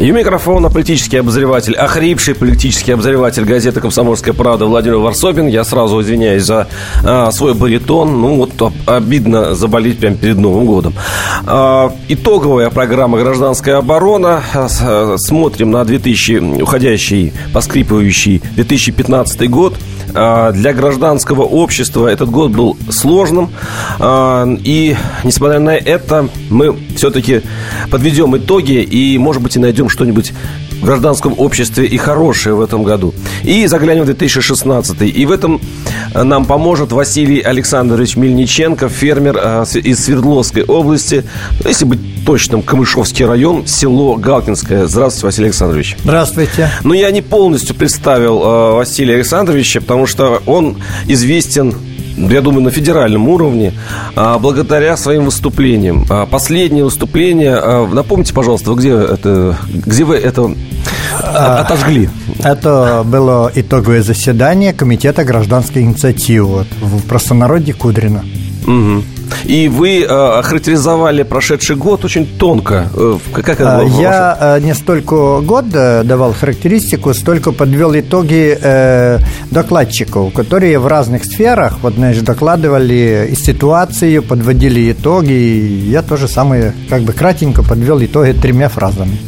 И у микрофона политический обозреватель, охрипший политический обозреватель газеты «Комсомольская правда» Владимир Варсобин. Я сразу извиняюсь за а, свой баритон. Ну, вот обидно заболеть прямо перед Новым годом. А, итоговая программа «Гражданская оборона». А, смотрим на 2000, уходящий, поскрипывающий 2015 год. А, для гражданского общества этот год был сложным. А, и, несмотря на это, мы все-таки подведем итоги и, может быть, и найдем что-нибудь в гражданском обществе и хорошее в этом году. И заглянем в 2016. И в этом э, нам поможет Василий Александрович Мельниченко, фермер э, из Свердловской области. Если быть точным, Камышовский район, село Галкинское. Здравствуйте, Василий Александрович. Здравствуйте. Ну, я не полностью представил э, Василия Александровича, потому что он известен я думаю, на федеральном уровне, а, благодаря своим выступлениям. А, последнее выступление, а, напомните, пожалуйста, где, это, где вы это отожгли? Это было итоговое заседание Комитета гражданской инициативы в простонародье Кудрина. Угу. И вы э, охарактеризовали прошедший год очень тонко. Э, как это было Я ваше? не столько год давал характеристику, столько подвел итоги э, докладчиков, которые в разных сферах вот, знаешь, докладывали и ситуацию, подводили итоги. И я тоже самое, как бы кратенько подвел итоги тремя фразами.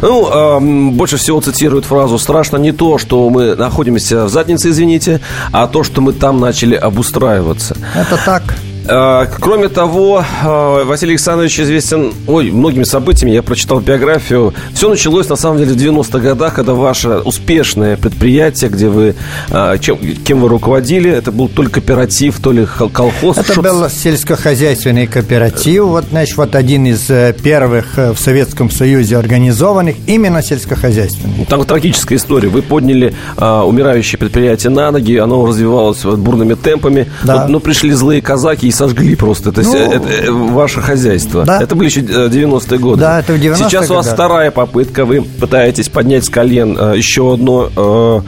Ну, э, больше всего цитируют фразу «Страшно не то, что мы находимся в заднице, извините, а то, что мы там начали обустраиваться». Это так. А, кроме того, а, Василий Александрович известен ой, многими событиями. Я прочитал биографию. Все началось, на самом деле, в 90-х годах, когда ваше успешное предприятие, где вы, а, чем, кем вы руководили, это был то ли кооператив, то ли колхоз. Это был сельскохозяйственный кооператив. Вот, значит, вот один из э, первых э, в Советском Союзе организованных именно сельскохозяйственный. Там трагическая история. Вы подняли умирающее предприятие на ноги, оно развивалось бурными темпами, да. но, но пришли злые казаки сожгли просто. Это, ну, это, это ваше хозяйство. Да. Это были еще 90-е годы. Да, это в 90-е Сейчас у вас вторая попытка. Вы пытаетесь поднять с колен э, еще одну э,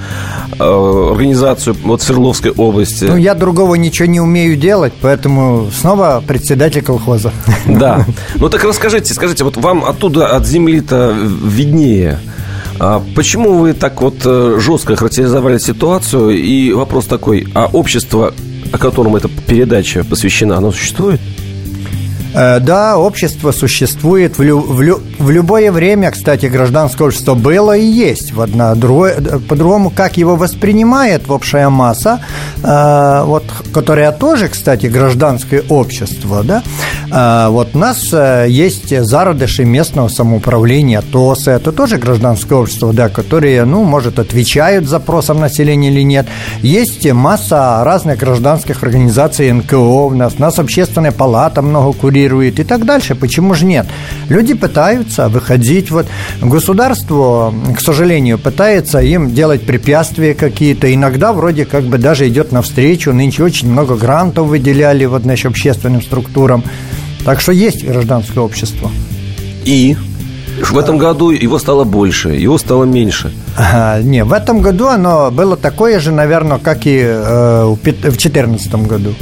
э, организацию вот Свердловской области. Ну, я другого ничего не умею делать, поэтому снова председатель колхоза. Да. Ну, так расскажите, скажите, вот вам оттуда, от земли-то виднее. А почему вы так вот э, жестко характеризовали ситуацию? И вопрос такой, а общество о котором эта передача посвящена, оно существует? Э, да, общество существует в, лю, в, лю, в любое время, кстати, гражданское общество было и есть. Вот на другое, по-другому, как его воспринимает общая масса, э, вот, которая тоже, кстати, гражданское общество, да, вот у нас э, есть зародыши местного самоуправления, ТОСы, это тоже гражданское общество, да, которые, ну, может, отвечают запросам населения или нет. Есть масса разных гражданских организаций НКО у нас, нас общественная палата много курирует, и так дальше. Почему же нет? Люди пытаются выходить. Вот государство, к сожалению, пытается им делать препятствия какие-то. Иногда вроде как бы даже идет навстречу. Нынче очень много грантов выделяли вот, значит, общественным структурам. Так что есть гражданское общество. И в этом году его стало больше, его стало меньше. А, не, в этом году оно было такое же, наверное, как и э, в 2014 году.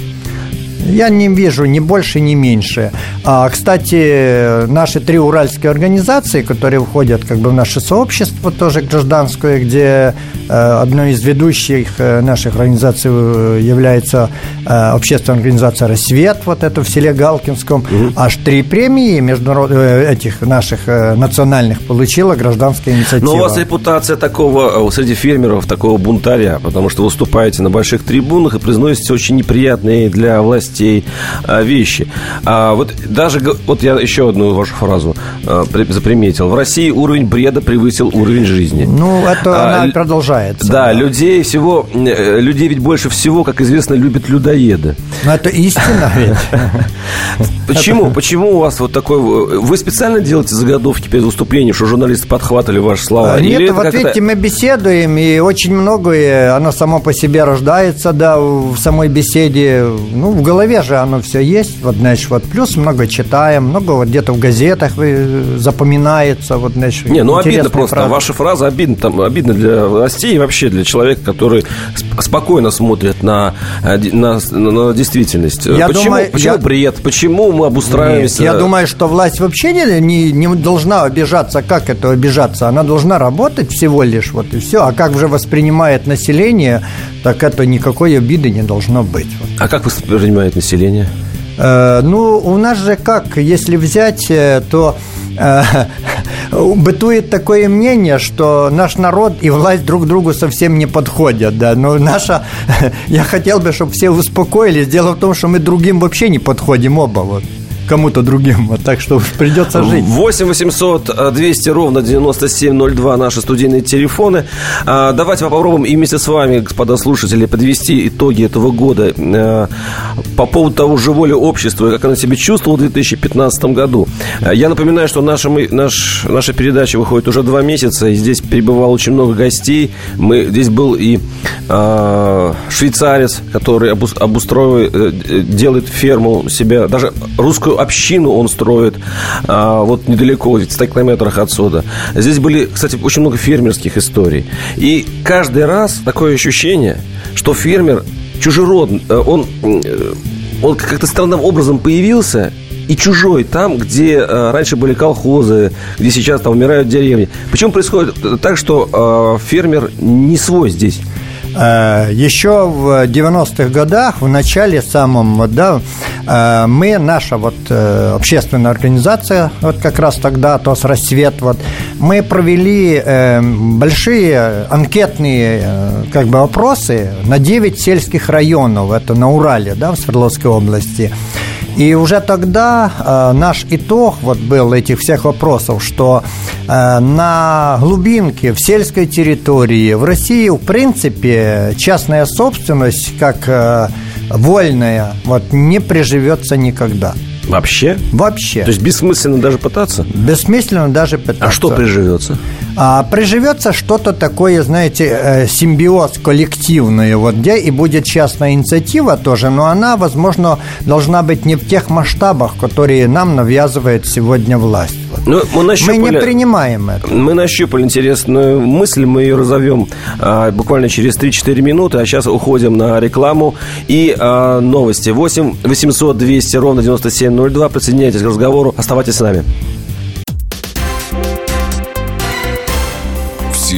Я не вижу ни больше, ни меньше. А, кстати, наши три уральские организации, которые входят как бы в наше сообщество, тоже гражданское, где э, одной из ведущих э, наших организаций э, является общественная организация «Рассвет», вот это в селе Галкинском. Угу. Аж три премии международных этих наших национальных получила гражданская инициатива. Но у вас репутация такого среди фермеров, такого бунтаря, потому что выступаете на больших трибунах и произносите очень неприятные для власти новостей, а, вещи. А вот даже, вот я еще одну вашу фразу а, заприметил. В России уровень бреда превысил уровень жизни. Ну, это а, она продолжается. Да, да, людей всего, э, людей ведь больше всего, как известно, любят людоеды. Ну, это истина ведь. Почему? Почему у вас вот такой... Вы специально делаете заготовки перед выступлением, что журналисты подхватывали ваши слова? Нет, вот видите, мы беседуем, и очень многое, оно само по себе рождается, да, в самой беседе. Ну, в голове голове же оно все есть, вот, знаешь, вот плюс много читаем, много вот где-то в газетах запоминается, вот, знаешь, Не, ну обидно просто, фразы. ваша фраза обидно, там, обидно для властей и вообще для человека, который спокойно смотрит на, на, на действительность. Я почему думаю, почему я... бред? Почему мы обустраиваемся? Нет, я думаю, что власть вообще не, не, не должна обижаться. Как это обижаться? Она должна работать всего лишь, вот и все. А как же воспринимает население, так это никакой обиды не должно быть. А как воспринимает население? Э, ну, у нас же как, если взять, э, то э, бытует такое мнение, что наш народ и власть друг другу совсем не подходят, да, но наша, я хотел бы, чтобы все успокоились, дело в том, что мы другим вообще не подходим оба, вот кому-то другим. Вот так что придется жить. 8 800 200 ровно 9702 наши студийные телефоны. А, давайте попробуем и вместе с вами, господа слушатели, подвести итоги этого года а, по поводу того, живо ли общество и как оно себя чувствовало в 2015 году. А, я напоминаю, что наша, мы, наш, наша передача выходит уже два месяца, и здесь прибывало очень много гостей. Мы, здесь был и а, швейцарец, который обустроивает, э, делает ферму себя, даже русскую общину он строит а, вот недалеко, в 100 километрах отсюда. Здесь были, кстати, очень много фермерских историй. И каждый раз такое ощущение, что фермер чужеродный, э, он, э, он как-то странным образом появился и чужой там, где э, раньше были колхозы, где сейчас там умирают деревни. Почему происходит так, что э, фермер не свой здесь? Э, Еще в 90-х годах, в начале самом, да, э, мы, наша вот э, общественная организация, вот как раз тогда, то с рассвет, вот, мы провели большие анкетные как бы опросы на 9 сельских районов, это на Урале, да, в Свердловской области. И уже тогда э, наш итог вот был этих всех вопросов, что э, на глубинке, в сельской территории, в России, в принципе, частная собственность, как э, вольная, вот не приживется никогда. Вообще? Вообще. То есть бессмысленно даже пытаться? Бессмысленно даже пытаться. А что приживется? А приживется что-то такое, знаете, э, симбиоз коллективный, вот где и будет частная инициатива тоже, но она, возможно, должна быть не в тех масштабах, которые нам навязывает сегодня власть. Ну, мы, нащупали, мы не принимаем это. Мы нащупали интересную мысль, мы ее разовьем а, буквально через 3-4 минуты, а сейчас уходим на рекламу и а, новости. 8 800 200 ровно 9702. Присоединяйтесь к разговору, оставайтесь с нами.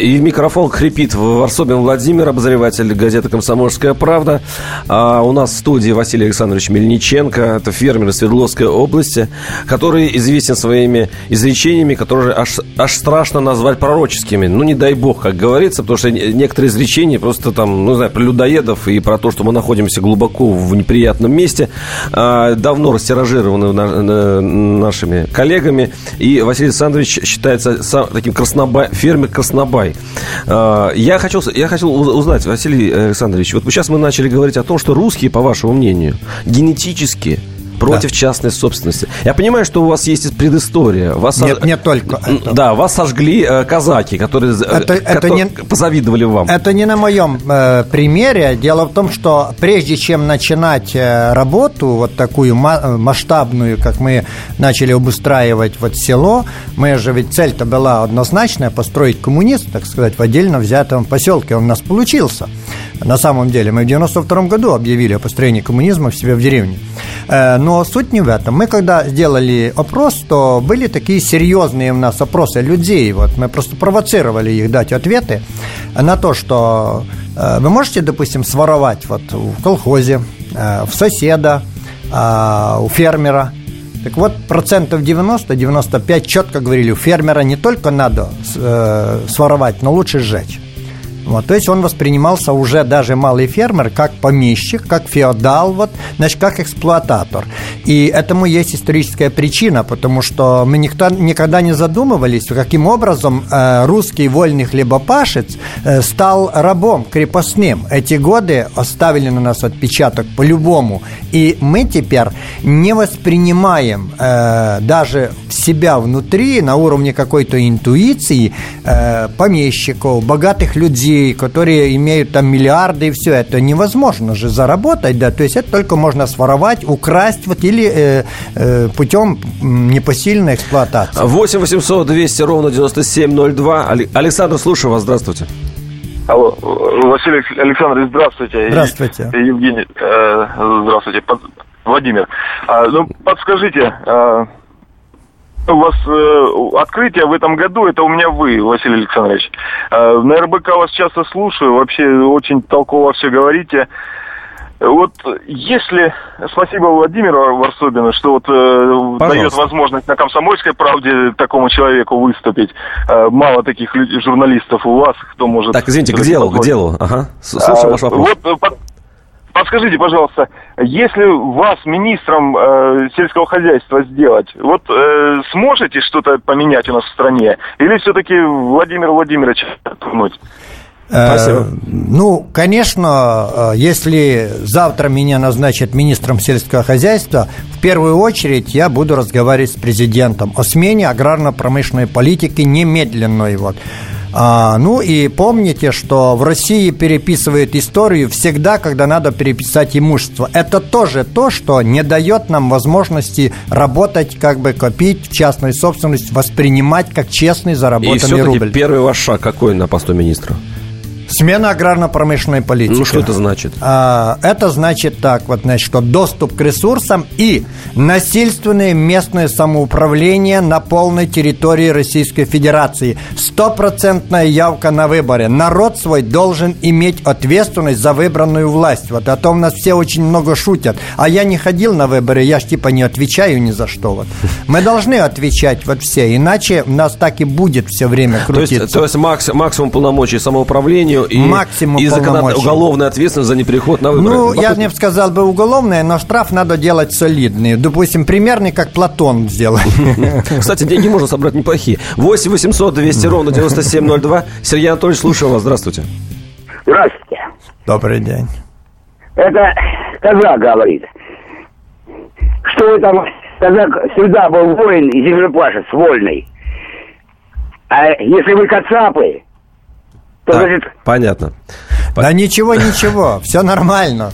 И в микрофон хрипит Варсобин Владимир, обозреватель газеты «Комсомольская правда». А у нас в студии Василий Александрович Мельниченко, это фермер Свердловской области, который известен своими изречениями, которые аж, аж страшно назвать пророческими. Ну, не дай бог, как говорится, потому что некоторые изречения просто там, ну, не знаю, про людоедов и про то, что мы находимся глубоко в неприятном месте, а, давно растиражированы нашими коллегами. И Василий Александрович считается таким краснобай, фермер Давай. А, я хотел, я хотел узнать, Василий Александрович, вот сейчас мы начали говорить о том, что русские, по вашему мнению, генетически против да. частной собственности. Я понимаю, что у вас есть предыстория. Вас Нет, сож... не только это. Да, вас сожгли э, казаки, которые, э, это, которые это не, позавидовали вам. Это не на моем э, примере. Дело в том, что прежде чем начинать э, работу, вот такую масштабную, как мы начали обустраивать вот село, мы же ведь цель-то была однозначная, построить коммунист, так сказать, в отдельно взятом поселке. Он у нас получился. На самом деле, мы в 92 году объявили о построении коммунизма в себе в деревне. Э, но суть не в этом. Мы когда сделали опрос, то были такие серьезные у нас опросы людей. Вот мы просто провоцировали их дать ответы на то, что э, вы можете, допустим, своровать вот в колхозе, э, в соседа, у фермера. Так вот, процентов 90-95 четко говорили, у фермера не только надо своровать, но лучше сжечь. Вот, то есть он воспринимался уже даже малый фермер как помещик, как феодал, вот, значит, как эксплуататор. И этому есть историческая причина, потому что мы никто, никогда не задумывались, каким образом э, русский вольный хлебопашец э, стал рабом крепостным. Эти годы оставили на нас отпечаток по-любому. И мы теперь не воспринимаем э, даже себя внутри на уровне какой-то интуиции э, помещиков, богатых людей, людей, которые имеют там миллиарды и все это, невозможно же заработать, да, то есть это только можно своровать, украсть вот или э, э, путем непосильной эксплуатации. 8 800 200 ровно 9702. Александр, слушаю вас, здравствуйте. Алло, Василий Александрович, здравствуйте. Здравствуйте. Евгений, э, здравствуйте. Владимир, а, ну, подскажите, а, у вас э, открытие в этом году, это у меня вы, Василий Александрович. Э, на РБК вас часто слушаю, вообще очень толково все говорите. Вот если, спасибо Владимиру Варсобину, что вот э, дает возможность на комсомольской правде такому человеку выступить. Э, мало таких людей, журналистов у вас, кто может... Так, извините, к делу, к делу. Ага. Слушаю а, ваш вопрос. Вот, э, Подскажите, пожалуйста, если вас министром э, сельского хозяйства сделать, вот э, сможете что-то поменять у нас в стране? Или все-таки Владимир Владимирович турнуть? Э, Спасибо. Ну, конечно, э, если завтра меня назначат министром сельского хозяйства, в первую очередь я буду разговаривать с президентом о смене аграрно-промышленной политики немедленной. Вот. А, ну и помните, что в России переписывают историю всегда, когда надо переписать имущество. Это тоже то, что не дает нам возможности работать, как бы копить в частную собственность, воспринимать как честный заработанный и рубль. первый ваш шаг какой на посту министра? Смена аграрно-промышленной политики. Ну, что это значит? А, это значит так, вот, значит, что доступ к ресурсам и насильственное местное самоуправление на полной территории Российской Федерации. Стопроцентная явка на выборы. Народ свой должен иметь ответственность за выбранную власть. Вот о том нас все очень много шутят. А я не ходил на выборы, я ж типа не отвечаю ни за что. Вот. Мы должны отвечать вот все, иначе у нас так и будет все время крутиться. То есть, то есть макс, максимум полномочий самоуправлению и, максимум и уголовная ответственность за неприход на выборы. Ну, я не сказал бы уголовная, но штраф надо делать солидный. Допустим, примерный, как Платон сделал. Кстати, деньги можно собрать неплохие. 8 800 200 ровно 9702. Сергей Анатольевич, слушаю вас. Здравствуйте. Здравствуйте. Добрый день. Это казак говорит. Что вы там... Казак всегда был воин и землепашец, вольный. А если вы кацапы, то, так, значит... Понятно. Да ничего, ничего, все нормально.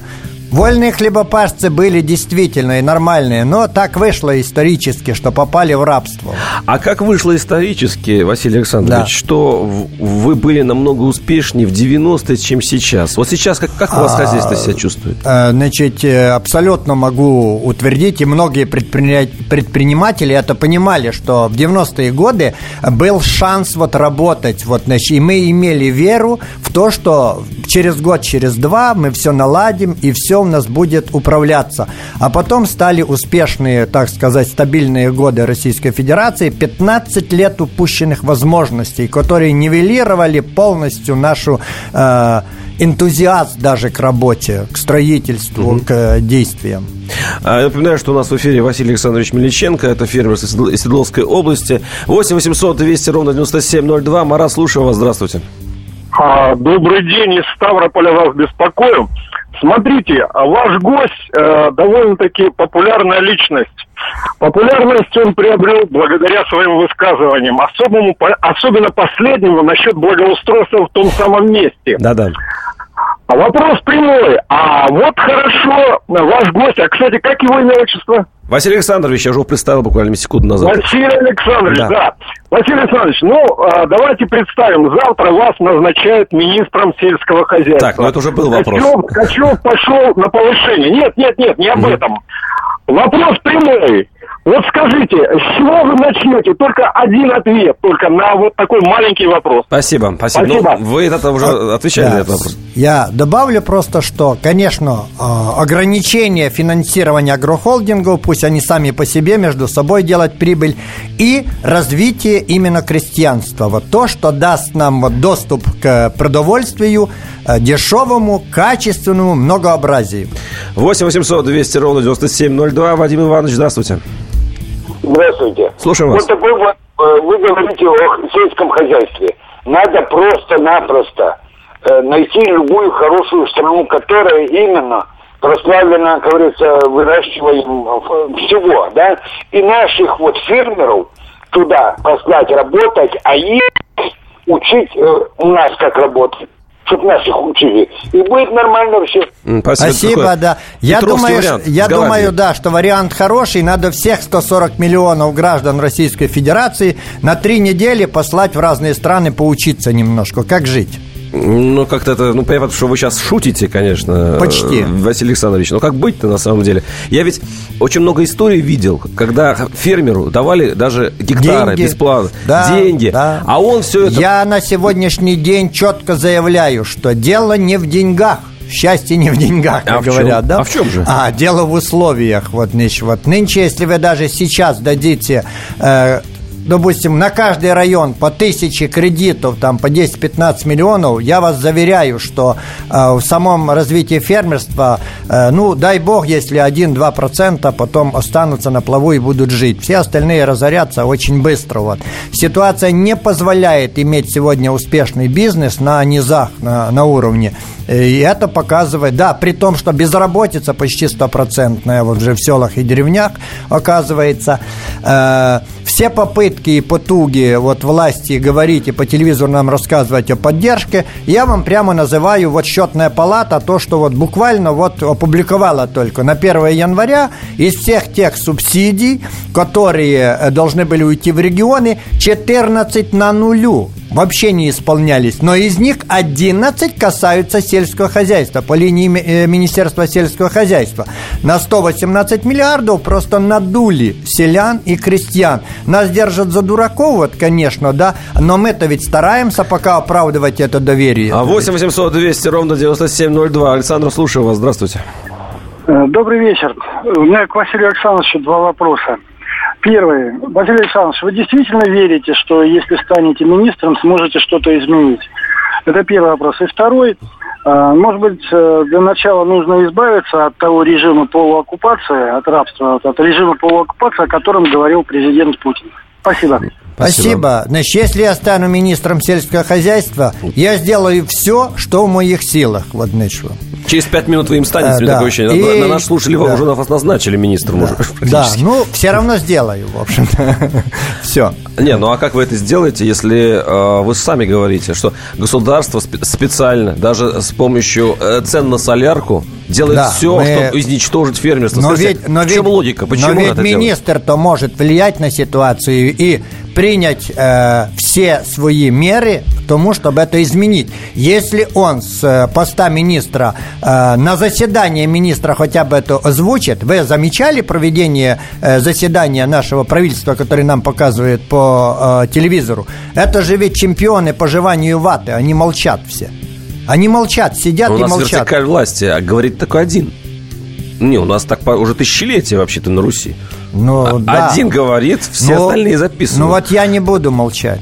Вольные хлебопашцы были действительно и нормальные, но так вышло исторически, что попали в рабство. А как вышло исторически, Василий Александрович, да. что вы были намного успешнее в 90-е, чем сейчас? Вот сейчас как, как у вас а, хозяйство себя чувствует? Э, значит, э, абсолютно могу утвердить, и многие предприниматели это понимали, что в 90-е годы был шанс вот работать, вот, значит, и мы имели веру в то, что через год, через два мы все наладим, и все у нас будет управляться. А потом стали успешные, так сказать, стабильные годы Российской Федерации, 15 лет упущенных возможностей, которые нивелировали полностью нашу э, энтузиазм даже к работе, к строительству, угу. к э, действиям. А, я напоминаю, что у нас в эфире Василий Александрович Мельниченко, это фермер из Свердловской области. 8 800 200 ровно 9702. Мара, слушаю вас, здравствуйте. А, добрый день, из Ставрополя вас беспокою. Смотрите, а ваш гость э, довольно-таки популярная личность. Популярность он приобрел благодаря своим высказываниям, особому, особенно последнему насчет благоустройства в том самом месте. Да-да. А вопрос прямой. А вот хорошо, ваш гость, а, кстати, как его имя отчество? Василий Александрович, я же его представил буквально секунду назад. Василий Александрович, да. да. Василий Александрович, ну, а, давайте представим, завтра вас назначают министром сельского хозяйства. Так, ну это уже был вопрос. Качев, Качев пошел на повышение. Нет, нет, нет, не об этом. Вопрос прямой. Вот скажите, с чего вы начнете? Только один ответ, только на вот такой маленький вопрос. Спасибо, спасибо. спасибо. Ну, вы это уже а, отвечали да, на этот вопрос. Я добавлю просто, что, конечно, а, ограничение финансирования агрохолдингов, пусть они сами по себе между собой делать прибыль, и развитие именно крестьянства. Вот то, что даст нам вот доступ к продовольствию, э, дешевому, качественному, многообразию. 8 800 200 ровно 9702. Вадим Иванович, здравствуйте. Здравствуйте. Слушаем вас. Вот такой вот, э, вы говорите о сельском хозяйстве. Надо просто-напросто э, найти любую хорошую страну, которая именно прославлена, как говорится, выращиванием э, всего, да, и наших вот фермеров туда послать работать, а их учить у нас как работать чтобы наших учили. И будет нормально все. Спасибо, Спасибо да. Я думаю, я думаю, да, что вариант хороший. Надо всех 140 миллионов граждан Российской Федерации на три недели послать в разные страны поучиться немножко, как жить. Ну, как-то это, ну, понятно, что вы сейчас шутите, конечно. Почти. Василий Александрович. Но как быть-то на самом деле? Я ведь очень много историй видел, когда фермеру давали даже гектары деньги. бесплатно. Да, деньги. Да. А он все это... Я на сегодняшний день четко заявляю, что дело не в деньгах. Счастье не в деньгах, как а говорят, да? А в чем же? А, дело в условиях. Вот, нынче, вот нынче, если вы даже сейчас дадите э, допустим, на каждый район по тысяче кредитов, там по 10-15 миллионов, я вас заверяю, что э, в самом развитии фермерства, э, ну, дай бог, если 1-2% потом останутся на плаву и будут жить. Все остальные разорятся очень быстро. Вот. Ситуация не позволяет иметь сегодня успешный бизнес на низах, на, на уровне. И это показывает, да, при том, что безработица почти стопроцентная вот уже в селах и деревнях оказывается. Э, все попытки и потуги вот власти говорить и по телевизору нам рассказывать о поддержке, я вам прямо называю вот счетная палата, то, что вот буквально вот опубликовала только на 1 января. Из всех тех субсидий, которые э, должны были уйти в регионы, 14 на нулю вообще не исполнялись, но из них 11 касаются сельского хозяйства по линии э, Министерства сельского хозяйства. На 118 миллиардов просто надули селян и крестьян. Нас держат за дураков, вот, конечно, да, но мы-то ведь стараемся пока оправдывать это доверие. А 8 800 200 ровно 9702. Александр, слушаю вас. Здравствуйте. Э, добрый вечер. У меня к Василию Александровичу два вопроса. Первый. Василий Александрович, вы действительно верите, что если станете министром, сможете что-то изменить? Это первый вопрос. И второй. А, может быть, э, для начала нужно избавиться от того режима полуоккупации, от рабства, от режима полуоккупации, о котором говорил президент Путин. Спасибо. Спасибо. Значит, если я стану министром сельского хозяйства, я сделаю все, что в моих силах. Вот, значит. Через пять минут вы им станете, а, да. такое ощущение. И... На, на наш слушали, да. уже вас назначили министром. Да, уже, да. ну, все равно сделаю, в общем-то. все. Не, ну а как вы это сделаете, если э, вы сами говорите, что государство специально, даже с помощью э, цен на солярку, делает да, все, мы... чтобы изничтожить фермерство? Но ведь, но в чем ведь, логика? Почему но ведь министр-то может влиять на ситуацию и принять э, все свои меры к тому, чтобы это изменить. Если он с э, поста министра э, на заседание министра хотя бы это озвучит, вы замечали проведение э, заседания нашего правительства, которое нам показывает по э, телевизору? Это же ведь чемпионы по жеванию ваты, они молчат все. Они молчат, сидят Но и молчат. У нас вертикаль власти, а говорит только один. Не, у нас так уже тысячелетия вообще-то на Руси. Ну, да. Один говорит, все ну, остальные записывают. Ну вот я не буду молчать.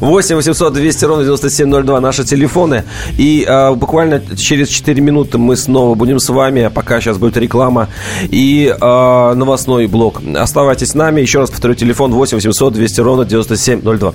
8 800 200 ровно 9702 наши телефоны. И э, буквально через 4 минуты мы снова будем с вами. А пока сейчас будет реклама и э, новостной блок. Оставайтесь с нами. Еще раз повторю, телефон 8 800 200 ровно 9702.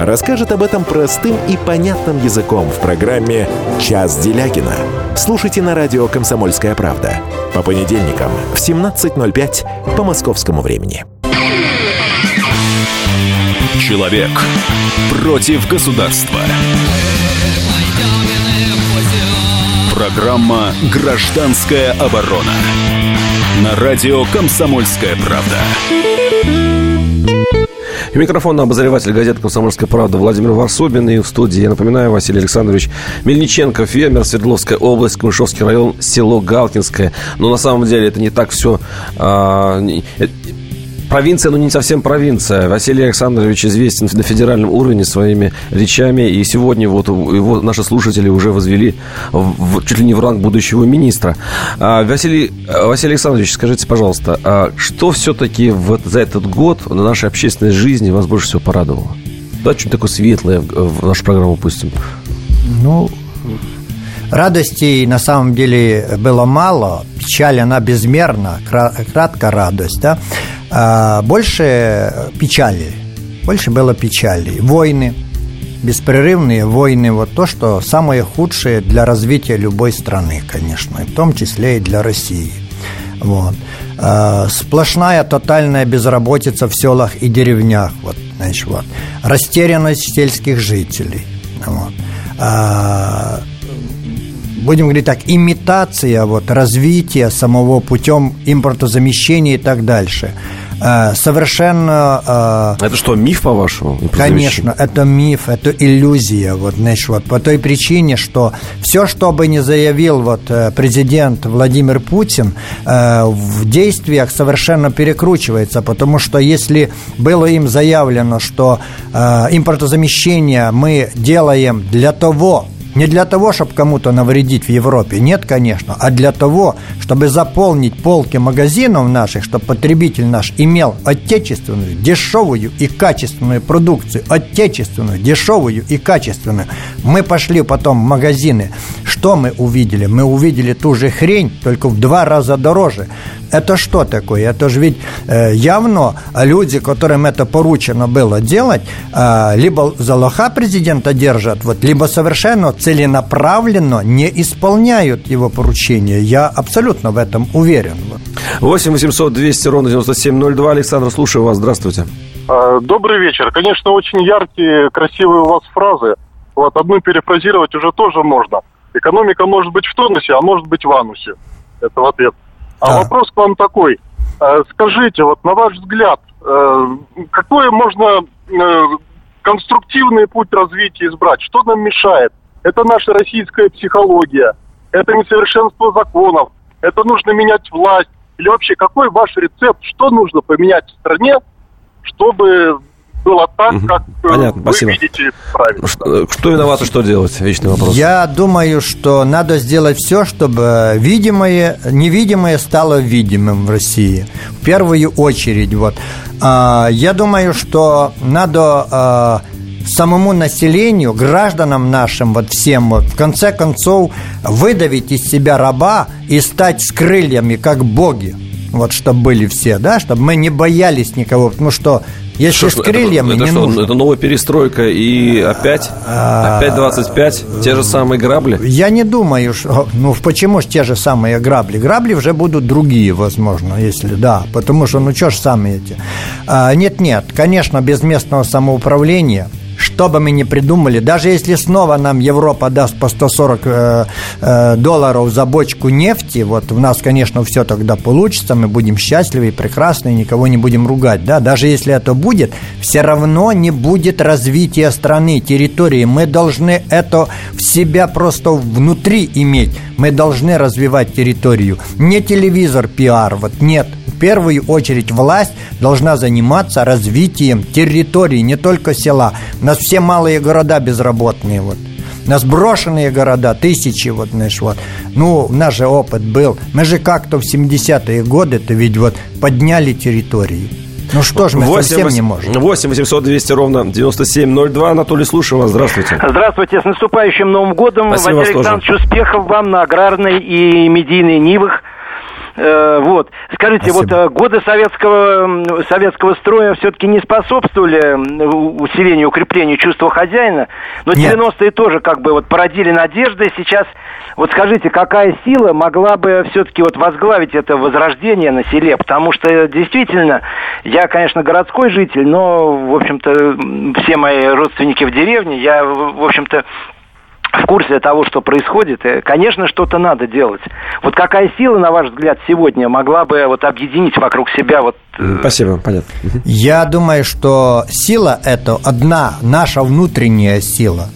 расскажет об этом простым и понятным языком в программе «Час Делягина». Слушайте на радио «Комсомольская правда» по понедельникам в 17.05 по московскому времени. Человек против государства. Программа «Гражданская оборона» на радио «Комсомольская правда». И микрофон обозреватель газеты «Комсомольская правда» Владимир Варсобин. И в студии, я напоминаю, Василий Александрович Мельниченко, фермер, Свердловская область, Камышовский район, село Галкинское. Но на самом деле это не так все... А, провинция, но не совсем провинция. Василий Александрович известен на федеральном уровне своими речами, и сегодня вот его наши слушатели уже возвели в, чуть ли не в ранг будущего министра. А, Василий, Василий Александрович, скажите, пожалуйста, а что все-таки вот за этот год на нашей общественной жизни вас больше всего порадовало? Да, что-нибудь такое светлое в нашу программу пустим. Ну, Радостей на самом деле было мало, печаль она безмерна, кратко радость, да. А больше печали, больше было печали. Войны, беспрерывные войны, вот то, что самое худшее для развития любой страны, конечно, в том числе и для России. Вот. А, сплошная тотальная безработица в селах и деревнях, вот, знаешь, вот. Растерянность сельских жителей. Вот. А, будем говорить так, имитация вот, развития самого путем импортозамещения и так дальше. Э, совершенно... Э, это что, миф, по-вашему? Конечно, это миф, это иллюзия. Вот, знаешь, вот, по той причине, что все, что бы ни заявил вот, э, президент Владимир Путин, в действиях совершенно перекручивается, потому что если было им заявлено, что импортозамещение мы делаем для того, не для того, чтобы кому-то навредить в Европе, нет, конечно, а для того, чтобы заполнить полки магазинов наших, чтобы потребитель наш имел отечественную, дешевую и качественную продукцию, отечественную, дешевую и качественную. Мы пошли потом в магазины. Что мы увидели? Мы увидели ту же хрень, только в два раза дороже. Это что такое? Это же ведь э, явно люди, которым это поручено было делать, э, либо за лоха президента держат, вот, либо совершенно целенаправленно не исполняют его поручения. Я абсолютно в этом уверен. 8 800 200 ровно 9702. Александр, слушаю вас. Здравствуйте. А, добрый вечер. Конечно, очень яркие, красивые у вас фразы. Вот одну перефразировать уже тоже можно. Экономика может быть в тонусе, а может быть в анусе. Это в ответ. А да. вопрос к вам такой. Э, скажите, вот на ваш взгляд, э, какой можно э, конструктивный путь развития избрать? Что нам мешает? Это наша российская психология, это несовершенство законов, это нужно менять власть. Или вообще, какой ваш рецепт, что нужно поменять в стране, чтобы было так, угу. как э, Понятно, вы спасибо. видите правильно. Что, что виновато, что делать? Вечный вопрос. Я думаю, что надо сделать все, чтобы видимое, невидимое стало видимым в России. В первую очередь. Вот. А, я думаю, что надо а, самому населению, гражданам нашим, вот всем, вот, в конце концов, выдавить из себя раба и стать с крыльями, как боги. Вот, чтобы были все, да, чтобы мы не боялись никого, потому что если что, с крыльями это, это не что, нужно. Это новая перестройка и опять, а, опять 25, те же самые грабли? Я не думаю, что, ну почему же те же самые грабли? Грабли уже будут другие, возможно, если да, потому что, ну что ж самые эти. А, нет-нет, конечно, без местного самоуправления – что бы мы ни придумали, даже если снова нам Европа даст по 140 э, э, долларов за бочку нефти, вот у нас, конечно, все тогда получится, мы будем счастливы и прекрасны, никого не будем ругать, да, даже если это будет, все равно не будет развития страны, территории, мы должны это в себя просто внутри иметь, мы должны развивать территорию, не телевизор, пиар, вот нет, первую очередь власть должна заниматься развитием территории, не только села. У нас все малые города безработные. Вот. на сброшенные города, тысячи, вот, знаешь, вот. Ну, у нас же опыт был. Мы же как-то в 70-е годы-то ведь вот подняли территории. Ну что ж, мы 8, совсем 8, не можем. 8 800 200 ровно 9702. Анатолий, слушаю вас. Здравствуйте. Здравствуйте. С наступающим Новым годом. Спасибо Василий Александрович, успехов вам на аграрной и медийной нивах. Э, вот. Скажите, Спасибо. вот э, годы советского, советского строя все-таки не способствовали усилению, укреплению чувства хозяина, но 90-е тоже как бы вот породили надежды. Сейчас, вот скажите, какая сила могла бы все-таки вот возглавить это возрождение на селе? Потому что действительно, я, конечно, городской житель, но, в общем-то, все мои родственники в деревне, я, в общем-то, в курсе того, что происходит, э, конечно, что-то надо делать. Вот какая сила, на ваш взгляд, сегодня могла бы вот объединить вокруг себя вот... Э, Спасибо, понятно. Я думаю, что сила это одна, наша внутренняя сила.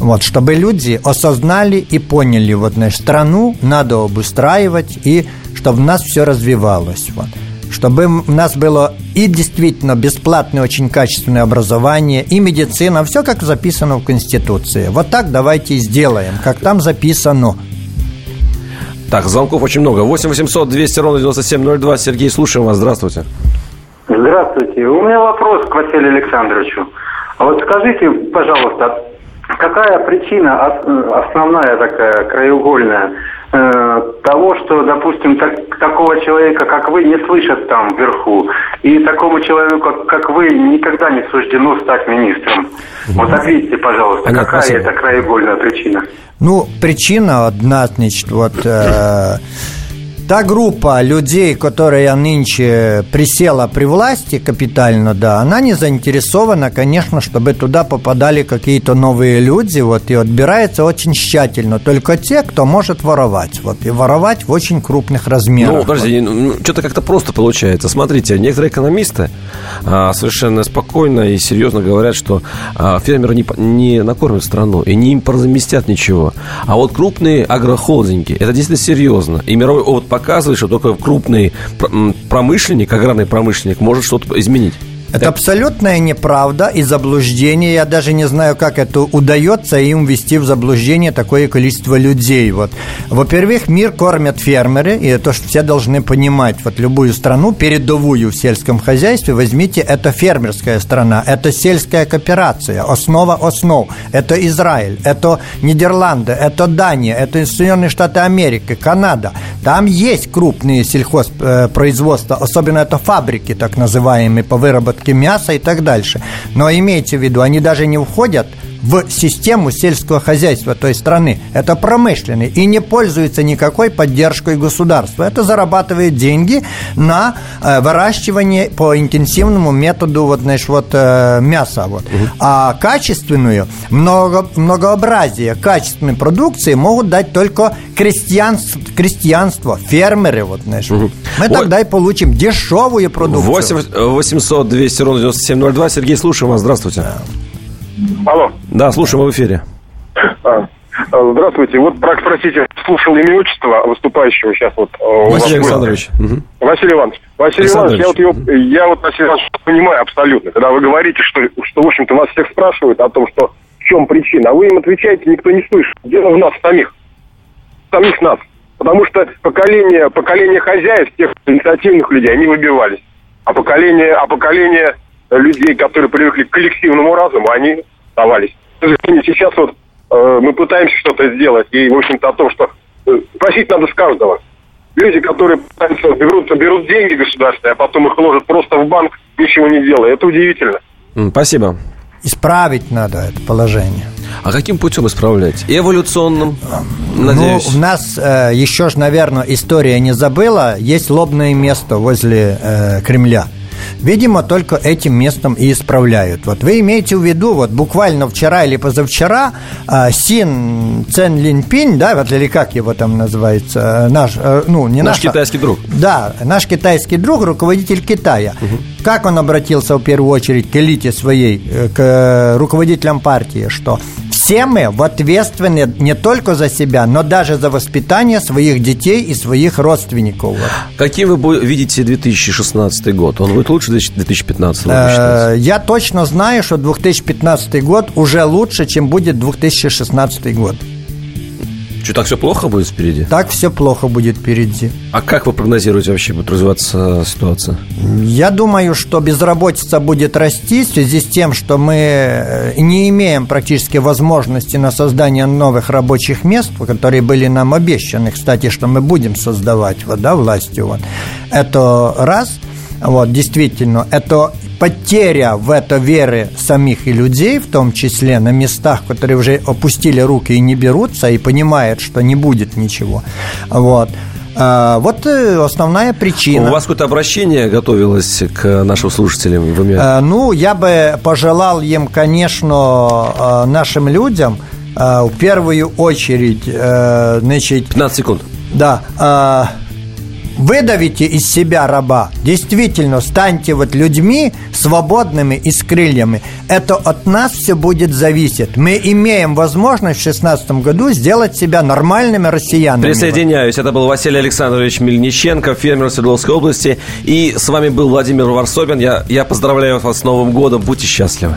Вот, чтобы люди осознали и поняли, вот, нашу страну надо обустраивать, и чтобы у нас все развивалось. Вот чтобы у нас было и действительно бесплатное, очень качественное образование, и медицина, все как записано в Конституции. Вот так давайте и сделаем, как там записано. Так, звонков очень много. 8 800 200 ровно 9702. Сергей, слушаем вас. Здравствуйте. Здравствуйте. У меня вопрос к Василию Александровичу. А вот скажите, пожалуйста, какая причина основная такая, краеугольная, того, что, допустим, так, такого человека, как вы, не слышат там вверху. И такому человеку, как, вы, никогда не суждено стать министром. Вот ответьте, пожалуйста, Понятно, какая спасибо. это краеугольная причина? Ну, причина одна, значит, вот... Э, Та группа людей, которая нынче присела при власти капитально, да, она не заинтересована, конечно, чтобы туда попадали какие-то новые люди, вот, и отбирается очень тщательно. Только те, кто может воровать, вот, и воровать в очень крупных размерах. Ну, подожди, вот. ну, что-то как-то просто получается. Смотрите, некоторые экономисты а, совершенно спокойно и серьезно говорят, что а, фермеры не, не накормят страну и не им разместят ничего. А вот крупные агрохолдинги, это действительно серьезно. И мировой опыт показывает, что только крупный промышленник, аграрный промышленник может что-то изменить. Это абсолютная неправда и заблуждение. Я даже не знаю, как это удается им ввести в заблуждение такое количество людей. Вот. Во-первых, мир кормят фермеры, и это все должны понимать. Вот любую страну, передовую в сельском хозяйстве, возьмите, это фермерская страна, это сельская кооперация, основа основ. Это Израиль, это Нидерланды, это Дания, это Соединенные Штаты Америки, Канада. Там есть крупные сельхозпроизводства, особенно это фабрики, так называемые, по выработке мяса и так дальше. Но имейте в виду, они даже не входят в систему сельского хозяйства той страны. Это промышленный и не пользуется никакой поддержкой государства. Это зарабатывает деньги на э, выращивание по интенсивному методу вот, знаешь, вот, э, мяса. Вот. Угу. А качественную, много, многообразие качественной продукции могут дать только крестьянство, крестьянство фермеры. Вот, знаешь. Угу. Мы Ой. тогда и получим дешевую продукцию. 8 800 200 ровно 9702. Сергей, слушаем вас. Здравствуйте. Алло. Да, слушаем в эфире. А, а, здравствуйте. Вот про, спросите, слушал имя отчество выступающего сейчас вот. Э, Василий Александрович. Угу. Василий Иванович. Василий Иванович, я вот, его, я вот Василий Иванович, понимаю абсолютно, когда вы говорите, что, что, в общем-то, вас всех спрашивают о том, что в чем причина, а вы им отвечаете, никто не слышит. Дело в нас самих. Самих нас. Потому что поколение, поколение хозяев, тех инициативных людей, они выбивались. А поколение, а поколение людей, которые привыкли к коллективному разуму, они оставались. Сейчас вот э, мы пытаемся что-то сделать, и, в общем-то, о том, что э, просить надо с каждого. Люди, которые пытаются, берут, берут деньги государственные, а потом их ложат просто в банк, ничего не делая. Это удивительно. Спасибо. Исправить надо это положение. А каким путем исправлять? Эволюционным, надеюсь? Ну, у нас э, еще же, наверное, история не забыла. Есть лобное место возле э, Кремля – Видимо, только этим местом и исправляют. Вот вы имеете в виду, вот буквально вчера или позавчера э, Син Цен Линпинь, да, вот или как его там называется, э, наш, э, ну, не наш... Наш китайский друг. Да, наш китайский друг, руководитель Китая. Угу. Как он обратился в первую очередь к элите своей, к руководителям партии, что все мы в ответственны не только за себя, но даже за воспитание своих детей и своих родственников. Каким вы видите 2016 год? Он будет лучше 2015? Э, я точно знаю, что 2015 год уже лучше, чем будет 2016 год. Что, так все плохо будет впереди? Так все плохо будет впереди. А как вы прогнозируете вообще будет развиваться ситуация? Я думаю, что безработица будет расти в связи с тем, что мы э, не имеем практически возможности на создание новых рабочих мест, которые были нам обещаны, кстати, что мы будем создавать вот, да, властью. Вот. Это раз. Вот, действительно, это потеря в это веры самих и людей, в том числе на местах, которые уже опустили руки и не берутся, и понимают, что не будет ничего. Вот. А, вот э, основная причина. У вас какое-то обращение готовилось к нашим слушателям? А, ну, я бы пожелал им, конечно, э, нашим людям в первую очередь, значит... 15 секунд. Да, выдавите из себя раба, действительно станьте вот людьми свободными и с крыльями. Это от нас все будет зависеть. Мы имеем возможность в 2016 году сделать себя нормальными россиянами. Присоединяюсь. Это был Василий Александрович Мельниченко, фермер Свердловской области. И с вами был Владимир Варсобин. Я, я поздравляю вас с Новым годом. Будьте счастливы.